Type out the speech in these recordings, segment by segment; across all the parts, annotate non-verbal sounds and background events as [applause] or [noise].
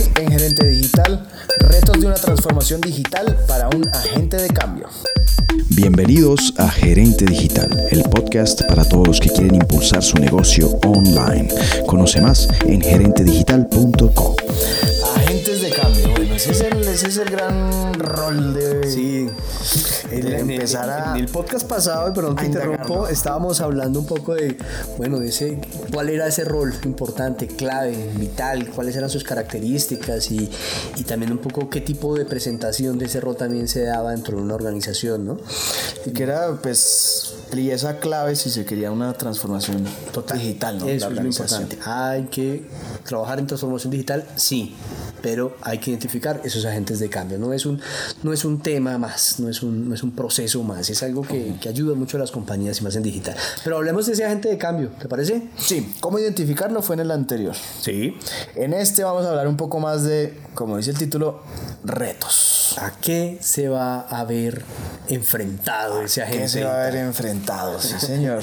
Hoy en Gerente Digital, retos de una transformación digital para un agente de cambio. Bienvenidos a Gerente Digital, el podcast para todos los que quieren impulsar su negocio online. Conoce más en gerentedigital.com. Agentes de cambio, bueno, ese es el, ese es el gran rol de, Sí, en, empezar en- a... en el podcast pasado, perdón te interrumpo, estábamos hablando un poco de, bueno, de ese, cuál era ese rol importante, clave, vital, cuáles eran sus características y, y también un poco qué tipo de presentación de ese rol también se daba dentro de una organización, ¿no? y que era pues pieza clave si se quería una transformación digital, ¿no? Eso La es lo importante. Hay que trabajar en transformación digital, sí, pero hay que identificar esos agentes de cambio. No es un, no es un tema más, no es un, no es un proceso más, es algo que, que ayuda mucho a las compañías y más en digital. Pero hablemos de ese agente de cambio, ¿te parece? Sí, ¿cómo identificarlo? Fue en el anterior. Sí. En este vamos a hablar un poco más de, como dice el título, retos. ¿A qué se va a ver enfrentado ese agente? que se va a ver enfrentado, sí señor.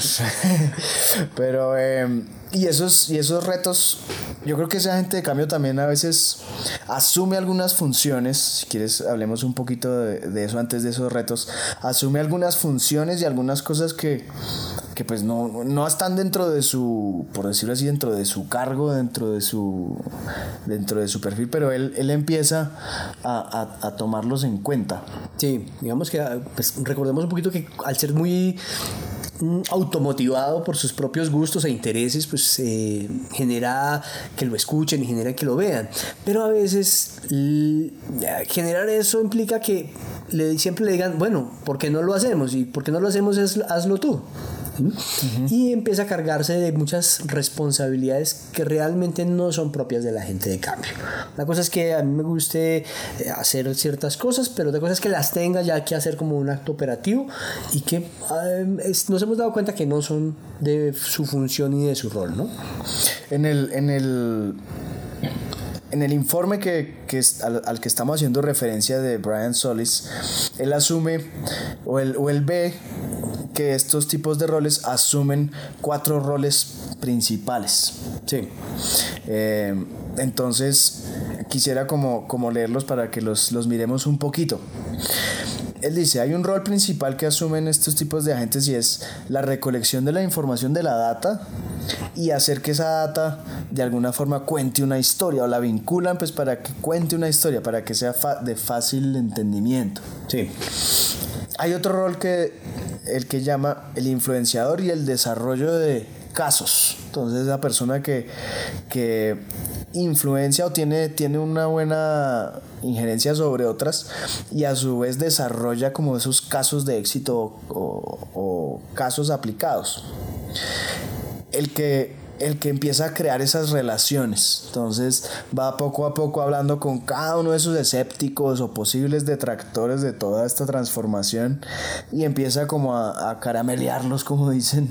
[laughs] Pero, eh, y, esos, y esos retos, yo creo que esa gente de cambio también a veces asume algunas funciones, si quieres hablemos un poquito de, de eso antes de esos retos, asume algunas funciones y algunas cosas que, que pues no, no están dentro de su, por decirlo así, dentro de su cargo, dentro de su, dentro de su perfil, pero él, él empieza a, a- a tomarlos en cuenta. Sí, digamos que pues, recordemos un poquito que al ser muy mm, automotivado por sus propios gustos e intereses, pues eh, genera que lo escuchen y genera que lo vean. Pero a veces generar eso implica que le, siempre le digan, bueno, ¿por qué no lo hacemos? Y ¿por qué no lo hacemos? Es, hazlo tú. Y empieza a cargarse de muchas responsabilidades que realmente no son propias de la gente de cambio. Una cosa es que a mí me guste eh, hacer ciertas cosas, pero otra cosa es que las tenga ya que hacer como un acto operativo y que eh, es- nos hemos dado cuenta que no son de su función y de su rol, ¿no? En el, en el, en el informe que, que al que estamos haciendo referencia de Brian Solis, él asume o él, o él ve que estos tipos de roles asumen cuatro roles principales. Sí. Eh, entonces, quisiera como, como leerlos para que los, los miremos un poquito. Él dice, hay un rol principal que asumen estos tipos de agentes y es la recolección de la información de la data y hacer que esa data de alguna forma cuente una historia o la vinculan pues para que cuente una historia, para que sea de fácil entendimiento. Sí. Hay otro rol que el que llama el influenciador y el desarrollo de casos. Entonces esa persona que, que influencia o tiene, tiene una buena injerencia sobre otras y a su vez desarrolla como esos casos de éxito o, o casos aplicados. El que el que empieza a crear esas relaciones. Entonces va poco a poco hablando con cada uno de esos escépticos o posibles detractores de toda esta transformación y empieza como a, a caramelearlos, como [laughs] dicen,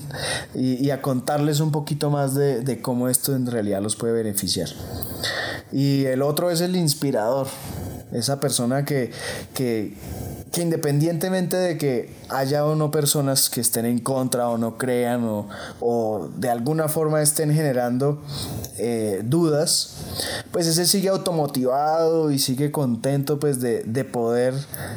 y, y a contarles un poquito más de, de cómo esto en realidad los puede beneficiar. Y el otro es el inspirador, esa persona que, que, que independientemente de que haya o no personas que estén en contra o no crean o, o de alguna forma estén generando eh, dudas, pues ese sigue automotivado y sigue contento pues de, de poder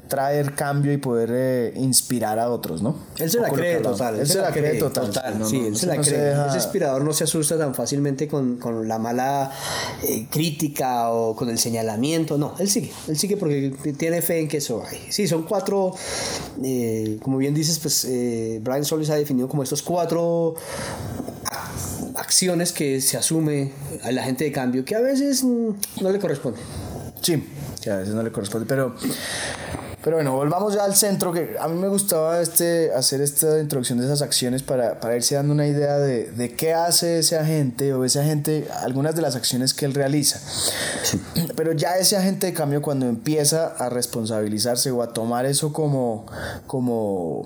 traer cambio y poder eh, inspirar a otros, ¿no? Él se la cree total. Él se la cree total. No, sí, no, él no se la cree. deja- Ese inspirador no se asusta tan fácilmente con, con la mala eh, crítica o con el señalamiento. No, él sigue. Él sigue porque tiene fe en que eso hay. Sí, son cuatro, eh, como bien dices, pues eh, Brian Solis ha definido como estos cuatro ac- acciones que se asume a la gente de cambio que a veces mm, no le corresponde. Sí, que a veces no le corresponde, pero, pero bueno, volvamos ya al centro, que a mí me gustaba este, hacer esta introducción de esas acciones para, para irse dando una idea de, de qué hace ese agente o ese agente, algunas de las acciones que él realiza. Pero ya ese agente de cambio cuando empieza a responsabilizarse o a tomar eso como, como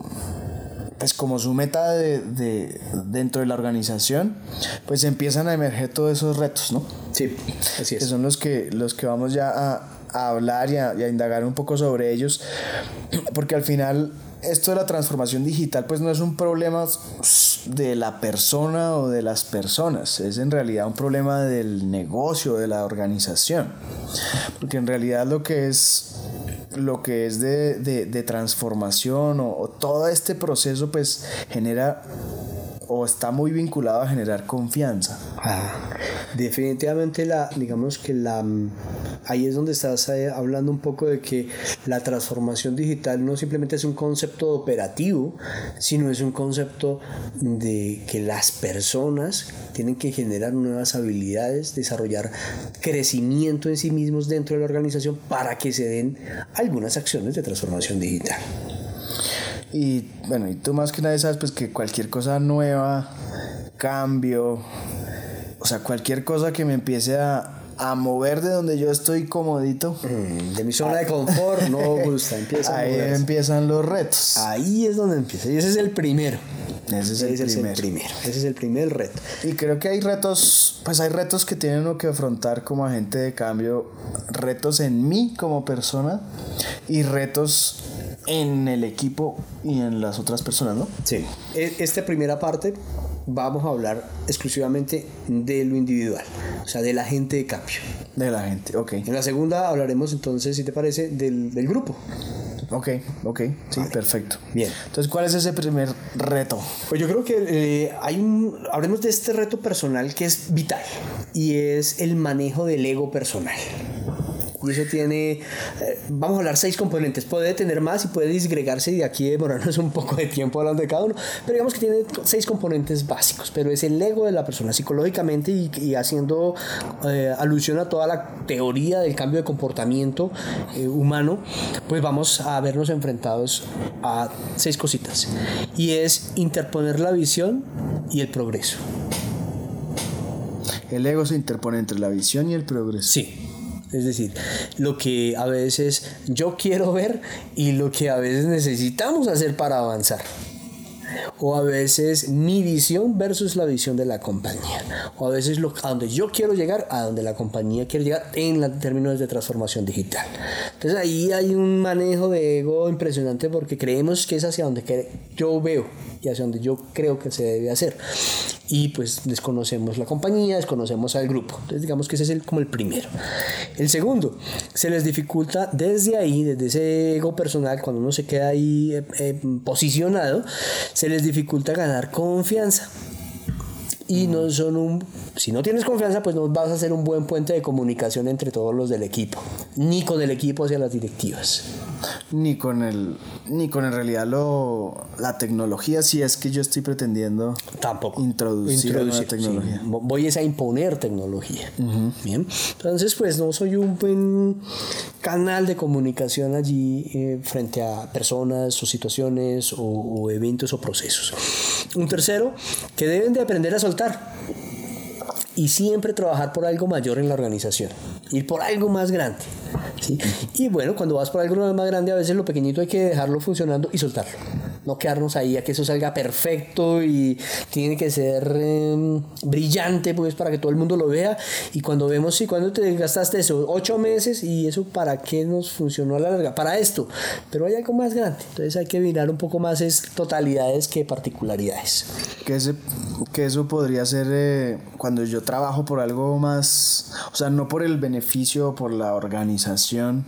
pues como su meta de, de- dentro de la organización, pues empiezan a emerger todos esos retos, ¿no? Sí, así que es. son los que, los que vamos ya a, hablar y a, indagar un poco sobre ellos, [clears throat] porque al final esto de la transformación digital pues no es un problema de la persona o de las personas, es en realidad un problema del negocio, de la organización. Porque en realidad lo que es lo que es de, de, transformación o todo este proceso pues genera o está muy vinculado a generar confianza. Ah, definitivamente la, digamos que la, mm, ahí es donde estás eh, hablando un poco de que la transformación digital no simplemente es un concepto operativo, sino es un concepto de que las personas tienen que generar nuevas habilidades, desarrollar crecimiento en sí mismos dentro de la organización para que se den algunas acciones de transformación digital. Y bueno, y tú más que nadie sabes pues que cualquier cosa nueva, cambio, o sea, cualquier cosa que me empiece a, a mover de donde yo estoy comodito. Mm, de mi zona de confort no [laughs] gusta, empieza Ahí empiezan los retos. Ahí es donde empieza. Y ese es el primero. Ese es, el, primero. Ese es el primer reto. Y creo que hay retos, pues hay retos que tienen uno que afrontar como agente de cambio, retos en mí como persona y retos en el equipo y en las otras personas, ¿no? Sí. E, esta primera parte vamos a hablar exclusivamente de lo individual, o sea, de la gente de cambio. De la gente, ok. En la segunda hablaremos entonces, si te parece, del, del grupo. Ok, ok, sí, perfecto. Bien. Entonces, ¿cuál es ese primer reto? Pues yo creo que eh, hay un, hablemos de este reto personal que es vital y es el manejo del ego personal. Y eso tiene, eh, vamos a hablar seis componentes. Puede tener más y puede disgregarse y de aquí demorarnos [laughs] un poco de tiempo hablando de cada uno. Pero digamos que tiene seis componentes básicos. Pero es el ego de la persona psicológicamente y, haciendo eh, alusión a toda la teoría del cambio de comportamiento eh, humano, pues vamos a vernos enfrentados a seis cositas. Y es interponer la visión y el progreso. El ego se interpone entre la visión y el progreso. Sí. Es decir, lo que a veces yo quiero ver y lo que a veces necesitamos hacer para avanzar. O a veces mi visión versus la visión de la compañía. O a veces lo, a donde yo quiero llegar, a donde la compañía quiere llegar en términos de transformación digital. Entonces ahí hay un manejo de ego impresionante porque creemos que es hacia donde yo veo y hacia donde yo creo que se debe hacer y pues desconocemos la compañía, desconocemos al grupo. Entonces digamos que ese es el, como el primero. El segundo, se les dificulta desde ahí, desde ese ego personal, cuando uno se queda ahí eh, eh, posicionado, se les dificulta ganar confianza y no son un si no tienes confianza pues no vas a ser un buen puente de comunicación entre todos los del equipo ni con el equipo hacia las directivas. Ni con el ni con en realidad lo la tecnología si es que yo estoy pretendiendo tampoco. introducir, tecnología. voy a imponer tecnología. Bien. Entonces pues no soy un buen canal de comunicación allí eh, frente a personas o situaciones o eventos o procesos. Un tercero que deben de aprender a soltar y siempre trabajar por algo mayor en la organización, ir por algo más grande. Y bueno, cuando vas por algo más grande, a veces lo pequeñito hay que dejarlo funcionando y soltarlo. No quedarnos ahí a que eso salga perfecto y tiene que ser em, brillante pues para que todo el mundo lo vea. Y cuando vemos, si cuando te gastaste eso, ocho meses y eso para qué nos funcionó a la larga, para esto. Pero hay algo más grande. Entonces hay que mirar un poco más es totalidades que particularidades. Que, ese, que eso podría ser eh, cuando yo trabajo por algo más, o sea, no por el beneficio, por la organización,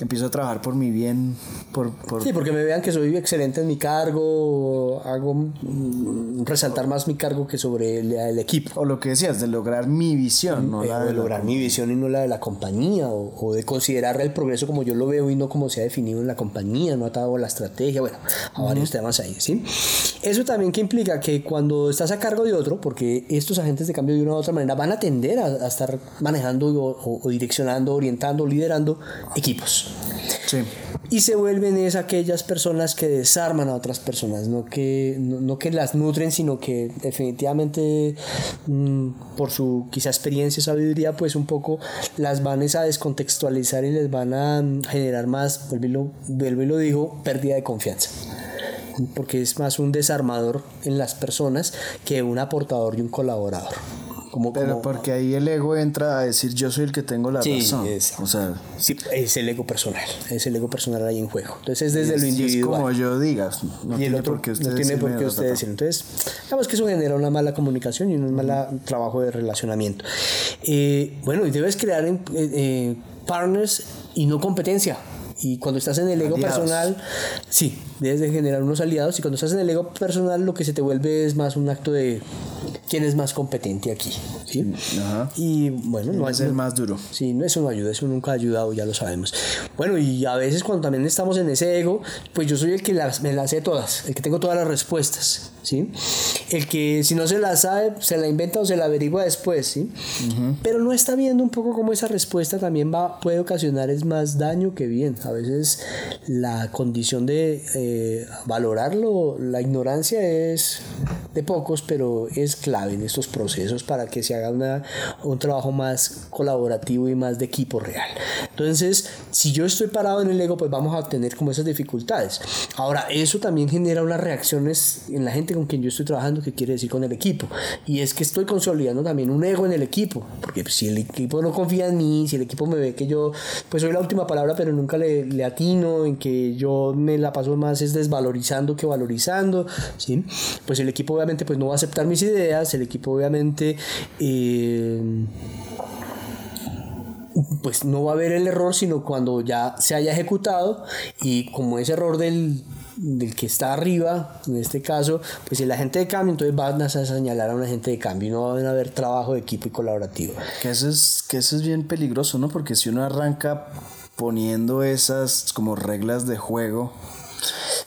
empiezo a trabajar por mi bien, por, por... Sí, porque me vean que soy excelente en mi cargo, hago mm, resaltar más mi cargo que sobre el, equipo. O lo que decías, de lograr mi visión, no eh, la de, lograr mi visión y no la de la compañía, o, de considerar el progreso como yo lo veo y no como se ha definido en la compañía, no atado a la estrategia, bueno, a varios temas ahí, ¿sí? Eso también que implica que cuando estás a cargo de otro, porque estos agentes de cambio de una u otra manera van a tender a, estar manejando o, direccionando, orientando, liderando equipos. Y se vuelven es aquellas personas que desarman a otras personas, no que, no, que las nutren, sino que definitivamente mm, por su quizá experiencia y sabiduría, pues un poco las van a descontextualizar y les van a mm, generar más, vuelvo y lo dijo, pérdida de confianza. Porque es más un desarmador en las personas que un aportador y un colaborador Como, Pero como- porque ahí el ego entra a decir yo soy el que tengo la Sí, razón. es- O sea, Sí, es el ego personal, es el ego personal ahí en juego. Entonces es desde es, lo y es individual. como yo digas. No y el tiene otro por qué usted no tiene por qué usted decirlo. Entonces, digamos que eso genera una mala comunicación y un mal trabajo de relacionamiento. Eh, bueno, y debes crear eh, eh, partners y no competencia. Y cuando estás en el ego Aliados. personal, sí, debes de generar unos aliados. Y cuando estás en el ego personal, lo que se te vuelve es más un acto de quién es más competente aquí. ¿sí? Ajá. Y bueno, no hay es el más duro. Sí, no, eso no ayuda, eso nunca ha ayudado, ya lo sabemos. Bueno, y a veces cuando también estamos en ese ego, pues yo soy el que las, me las sé todas, el que tengo todas las respuestas, ¿sí? El que si no se la sabe, se la inventa o se la averigua después, ¿sí? Pero no está viendo un poco cómo esa respuesta también va, puede ocasionar es más daño que bien. A veces la condición de eh, valorarlo, la ignorancia es de pocos, pero es clave en estos procesos para que se haga una, un trabajo más colaborativo y más de equipo real. Entonces, si yo estoy parado en el ego, pues vamos a tener como esas dificultades. Ahora, eso también genera unas reacciones en la gente con quien yo estoy trabajando, que quiere decir con el equipo. Y es que estoy consolidando también un ego en el equipo, porque si el equipo no confía en mí, si el equipo me ve que yo, pues soy la última palabra, pero nunca le, atino, en que yo me la paso más es desvalorizando que valorizando, ¿sí? Pues el equipo obviamente pues no va a aceptar mis ideas, el equipo obviamente... eh, pues no va a haber el error, sino cuando ya se haya ejecutado y como ese error del, del que está arriba, en este caso, pues el agente de cambio, entonces van a señalar a un agente de cambio y no va a haber trabajo de equipo y colaborativo. Que eso es, que eso es bien peligroso, ¿no? Porque si uno arranca poniendo esas como reglas de juego,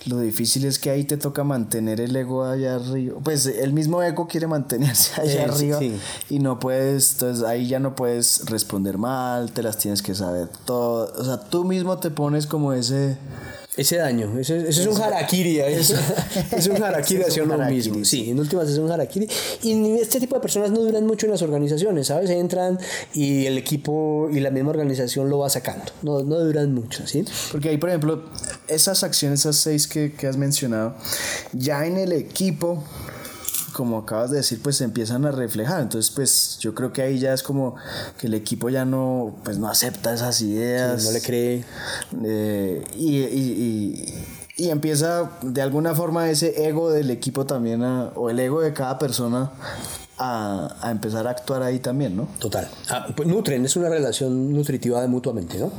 lo difícil es que ahí te toca mantener el ego allá arriba. Pues el mismo ego quiere mantenerse [laughs] allá arriba sí. y no puedes, entonces ahí ya no puedes responder mal, te las tienes que saber todo. O sea, tú mismo te pones como ese... Ese daño, ese, ese es un harakiri, ¿eh? es, [laughs] es un harakiri hacia un uno mismo. sí. Sí, en últimas es un harakiri. Y este tipo de personas no duran mucho en las organizaciones, ¿sabes? Entran y el equipo y la misma organización lo va sacando. No, no duran mucho, ¿sí? Porque ahí, por ejemplo, esas acciones, esas seis que, que has mencionado, ya en el equipo, como acabas de decir, pues se empiezan a reflejar. Entonces, pues yo creo que ahí ya es como que el equipo ya no, pues no acepta esas ideas. No le cree. Eh, y, y- y- y empieza de alguna forma ese ego del equipo también, a- o el ego de cada persona, a, a empezar a actuar ahí también, ¿no? Total. Ah, pues nutren, es una relación nutritiva de mutuamente, ¿no?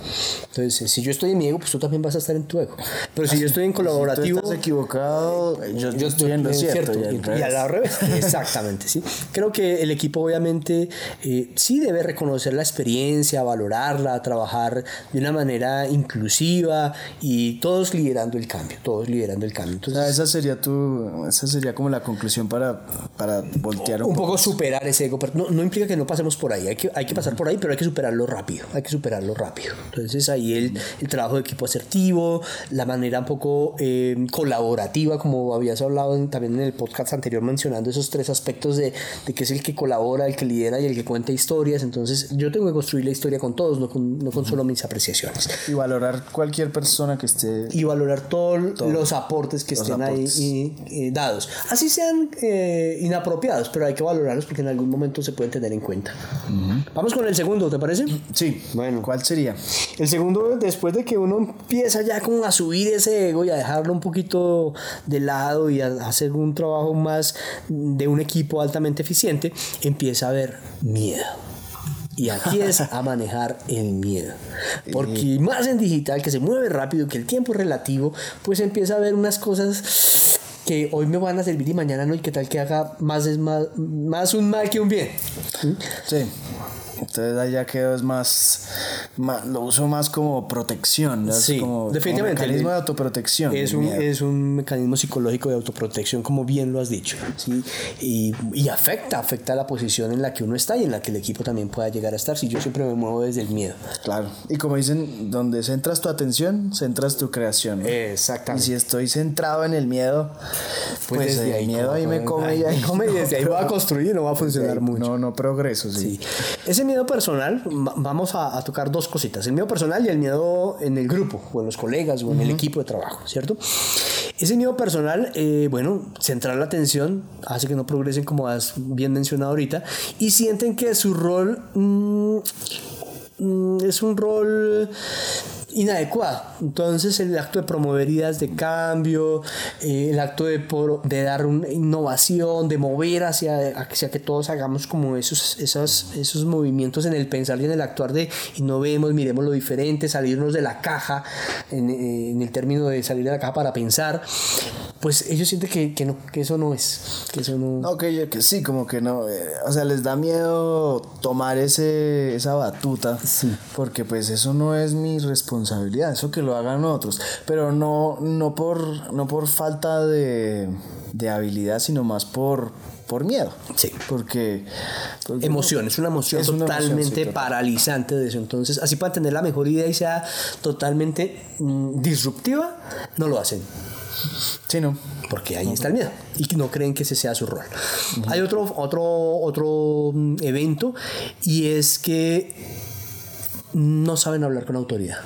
Entonces, eh, si yo estoy en mi ego, pues tú también vas a estar en tu ego. Pero si yo estoy en [laughs] Si tú colaborativo. estás equivocado, yo, yo estoy en lo cierto. y al y revés. al revés. [laughs] Exactamente, sí. Creo que el equipo obviamente eh, sí debe reconocer la experiencia, valorarla, trabajar de una manera inclusiva y todos liderando el cambio, todos liderando el cambio. O Entonces, sea, esa sería tu, esa sería como la conclusión para, para voltear un, un poco. Poco superar ese ego, pero no, no implica que no pasemos por ahí, hay que, hay que pasar por ahí, pero hay que superarlo rápido, hay que superarlo rápido. Entonces ahí el, el trabajo de equipo asertivo, la manera un poco eh, colaborativa, como habías hablado en- también en el podcast anterior mencionando esos tres aspectos de, de que es el que colabora, el que lidera y el que cuenta historias. Entonces yo tengo que construir la historia con todos, no con, no con solo mis apreciaciones. Y valorar cualquier persona que esté. Y valorar todos los aportes que Los estén aportes. ahí y- y dados. Así sean eh, inapropiados, pero hay que valorarlos porque en algún momento se pueden tener en cuenta. Vamos con el segundo, ¿te parece? Sí, Bueno. ¿Cuál sería? El segundo, después de que uno empieza ya como a subir ese ego y a dejarlo un poquito de lado y a hacer un trabajo más de un equipo altamente eficiente, empieza a haber miedo. Y aquí es [laughs] a manejar el miedo. Porque más en digital, que se mueve rápido, que el tiempo es relativo, pues empieza a haber unas cosas que hoy me van a servir y mañana no, y qué tal que haga más, es más, más un mal que un bien. Sí. Entonces ahí ya quedó es más, más- lo uso más como protección, ¿no? Sí, como, definitivamente. mecanismo de autoprotección. Es un, miedo. es un mecanismo psicológico de autoprotección, como bien lo has dicho. ¿sí? Y, y afecta, afecta la posición en la que uno está y en la que el equipo también pueda llegar a estar. Si yo siempre me muevo desde el miedo. Claro. Y como dicen, donde centras tu atención, centras tu creación. ¿no? Exactamente. Y si estoy centrado en el miedo, pues, el miedo como- ahí me come y [laughs] ahí ahí me come y desde ahí va a construir y no va a funcionar mucho. No, no progreso, sí. Sí. Ese miedo personal, va- vamos a, a tocar dos cositas, el miedo personal y el miedo en el grupo, o en los colegas, o en el equipo de trabajo, ¿cierto? Ese miedo personal, eh, bueno, centrar la atención hace que no progresen como has bien mencionado ahorita y sienten que su rol mm, mm, es un rol inadecuado. Entonces el acto de promover ideas de cambio, eh, el acto de, por- de dar una innovación, de mover hacia, hacia que todos hagamos como esos, esos, esos movimientos en el pensar y en el actuar de innovemos, miremos lo diferente, salirnos de la caja, en, eh, en el término de salir de la caja para pensar, pues ellos sienten que, que, no, que eso no es, que eso no... No, que, que sí, como que no. eh, o sea, les da miedo tomar ese, esa batuta. Porque pues eso no es mi responsabilidad, eso que lo hagan otros. Pero no, no, por, no por falta de, de habilidad, sino más por, por miedo. Sí. Porque. porque- emoción, es una emoción Es una emoción, totalmente sí, paralizante de eso. Entonces, así para tener la mejor idea y sea totalmente mm, disruptiva, no lo hacen. Sí, no. Porque ahí está el miedo y no creen que ese sea su rol. Hay otro, otro, otro mm, evento y es que no saben hablar con autoridad.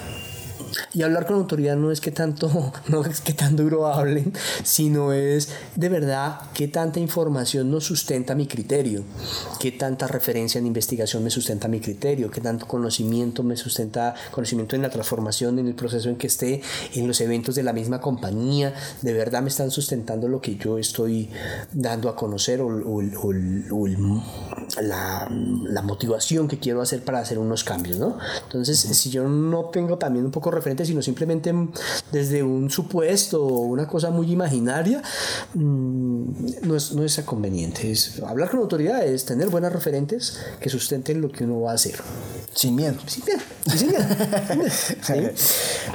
Y hablar con autoridad no es que tanto, [laughs] no es que tan duro hablen, sino es de verdad qué tanta información nos sustenta mi criterio, qué tanta referencia en investigación me sustenta mi criterio, qué tanto conocimiento me sustenta, conocimiento en la transformación, en el proceso en que esté, en los eventos de la misma compañía, de verdad me están sustentando lo que yo estoy dando a conocer o, o- o- o la, la motivación que quiero hacer para hacer unos cambios, ¿no? Entonces, si yo no tengo también un poco referente, sino simplemente desde un supuesto o una cosa muy imaginaria, mm, no es, no es conveniente. Es, hablar con autoridad es tener buenas referentes que sustenten lo que uno va a hacer. Sin miedo. Señor. [laughs] Sí.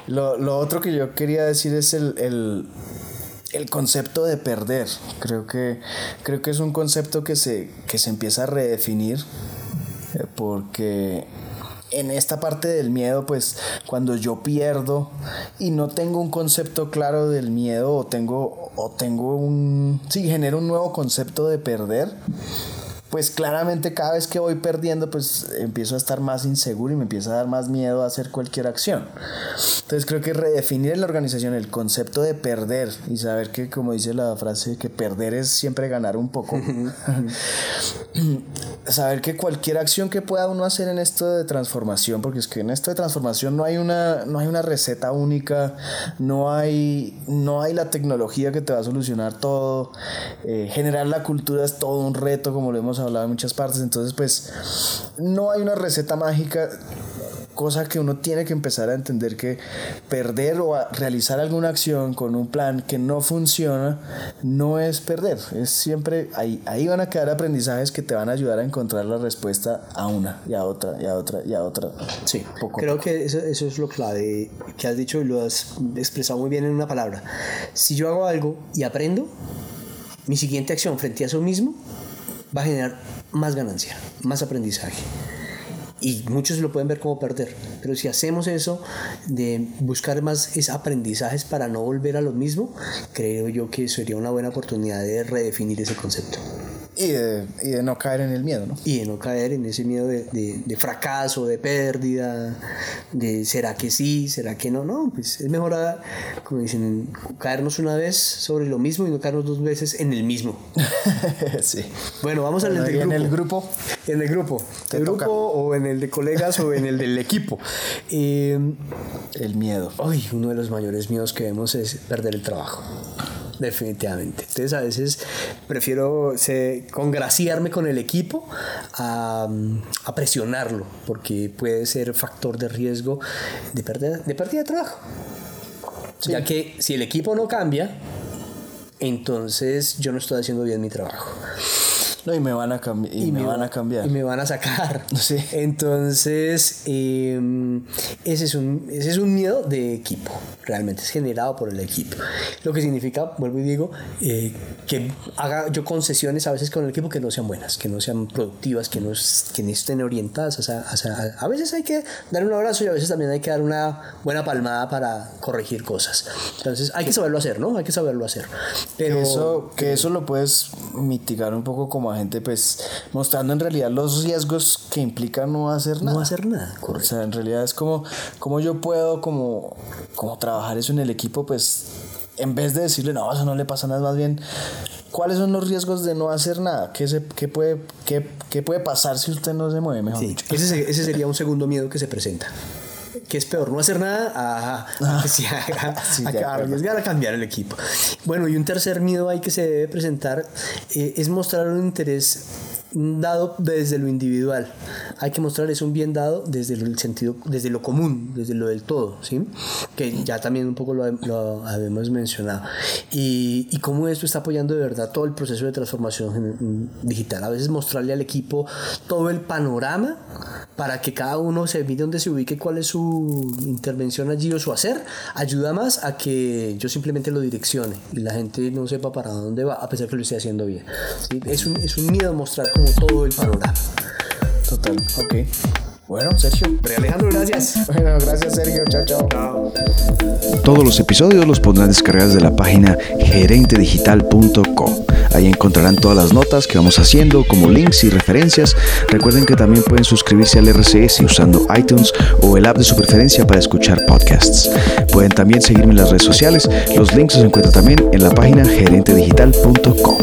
Lo, lo otro que yo quería decir es el, el, el concepto de perder. Creo que, creo que es un concepto que se, que se empieza a redefinir eh, porque en esta parte del miedo, pues cuando yo pierdo y no tengo un concepto claro del miedo o tengo, o tengo un, sí, genero un nuevo concepto de perder, pues claramente cada vez que voy perdiendo, pues empiezo a estar más inseguro y me empieza a dar más miedo a hacer cualquier acción. Entonces creo que redefinir en la organización el concepto de perder y saber que, como dice la frase, que perder es siempre ganar un poco. [laughs] saber que cualquier acción que pueda uno hacer en esto de transformación, porque es que en esto de transformación no hay una, no hay una receta única, no hay, no hay la tecnología que te va a solucionar todo. Eh, generar la cultura es todo un reto, como lo hemos hablado en muchas partes. Entonces, pues, no hay una receta mágica cosa que uno tiene que empezar a entender que perder o a realizar alguna acción con un plan que no funciona no es perder, es siempre ahí, ahí van a quedar aprendizajes que te van a ayudar a encontrar la respuesta a una y a otra y a otra y a otra. Sí, Poco creo que eso, eso es lo clave que has dicho y lo has expresado muy bien en una palabra. Si yo hago algo y aprendo, mi siguiente acción frente a eso mismo va a generar más ganancia, más aprendizaje. Y muchos lo pueden ver como perder. Pero si hacemos eso de buscar más es aprendizajes para no volver a lo mismo, creo yo que sería una buena oportunidad de redefinir ese concepto. Y de, y de no caer en el miedo, ¿no? Y de no caer en ese miedo de, de- de fracaso, de pérdida, de será que sí, será que no. No, pues es mejor, ah, como dicen, caernos una vez sobre lo mismo y no caernos dos veces en el mismo. [laughs] sí. Bueno, vamos al del y en grupo. el grupo En el grupo. Te el toca. grupo o en el de colegas o en el del equipo. [laughs] Eh, el miedo. Ay, uno de los mayores miedos que vemos es perder el trabajo. Definitivamente. Entonces a veces prefiero se- congraciarme con el equipo a, a presionarlo, porque puede ser factor de riesgo de pérdida de, pérdida de trabajo. Ya que si el equipo no cambia, entonces yo no estoy haciendo bien mi trabajo. No, y me van a, cambi- y me van a cambiar. Y me van a sacar. [laughs] Sí. Entonces, eh, ese, es un, ese es un miedo de equipo. Realmente es generado por el equipo. Lo que significa, vuelvo y digo, eh, que haga yo concesiones a veces con el equipo que no sean buenas, que no sean productivas, que no, que no estén orientadas. hacia- hacia- a veces hay que dar un abrazo y a veces también hay que dar una buena palmada para corregir cosas. Entonces, hay que saberlo hacer, ¿no? Hay que saberlo hacer. Pero Que eso, que eso lo puedes mitigar un poco como agente, pues mostrando en realidad los riesgos que implica no hacer nada. no hacer nada. O sea, en realidad es como, como yo puedo como, como trabajar eso en el equipo, pues en vez de decirle, no, eso no le pasa nada, más bien, ¿cuáles son los riesgos de no hacer nada? ¿Qué, se, qué, puede, qué, qué puede pasar si usted no se mueve mejor? Sí, dicho? ese, ese sería un segundo miedo que se presenta. ¿Qué es peor? ¿No hacer nada? A, a, que se haga- [laughs] Sí, a- a arriesgar a cambiar el equipo. Bueno, y un tercer miedo ahí que se debe presentar eh, es mostrar un interés dado desde lo individual. Hay que mostrar es un bien dado desde el sentido, desde lo común, desde lo del todo, ¿sí? Que ya también un poco lo, lo habíamos mencionado. Y, y cómo esto está apoyando de verdad todo el proceso de transformación digital. A veces mostrarle al equipo todo el panorama para que cada uno se mire dónde se ubique, cuál es su intervención allí o su hacer, ayuda más a que yo simplemente lo direccione y la gente no sepa para dónde va, a pesar que lo esté haciendo bien. ¿sí? Es, un, es un miedo mostrar como todo el panorama. Total, ok. Bueno, Sergio. Alejandro, gracias. Bueno, gracias, Sergio. Chao, chao. Todos los episodios los podrán descargar desde la página gerentedigital.com. Ahí encontrarán todas las notas que vamos haciendo, como links y referencias. Recuerden que también pueden suscribirse al RCS usando iTunes o el app de su preferencia para escuchar podcasts. Pueden también seguirme en las redes sociales. Los links los encuentran también en la página gerentedigital.com.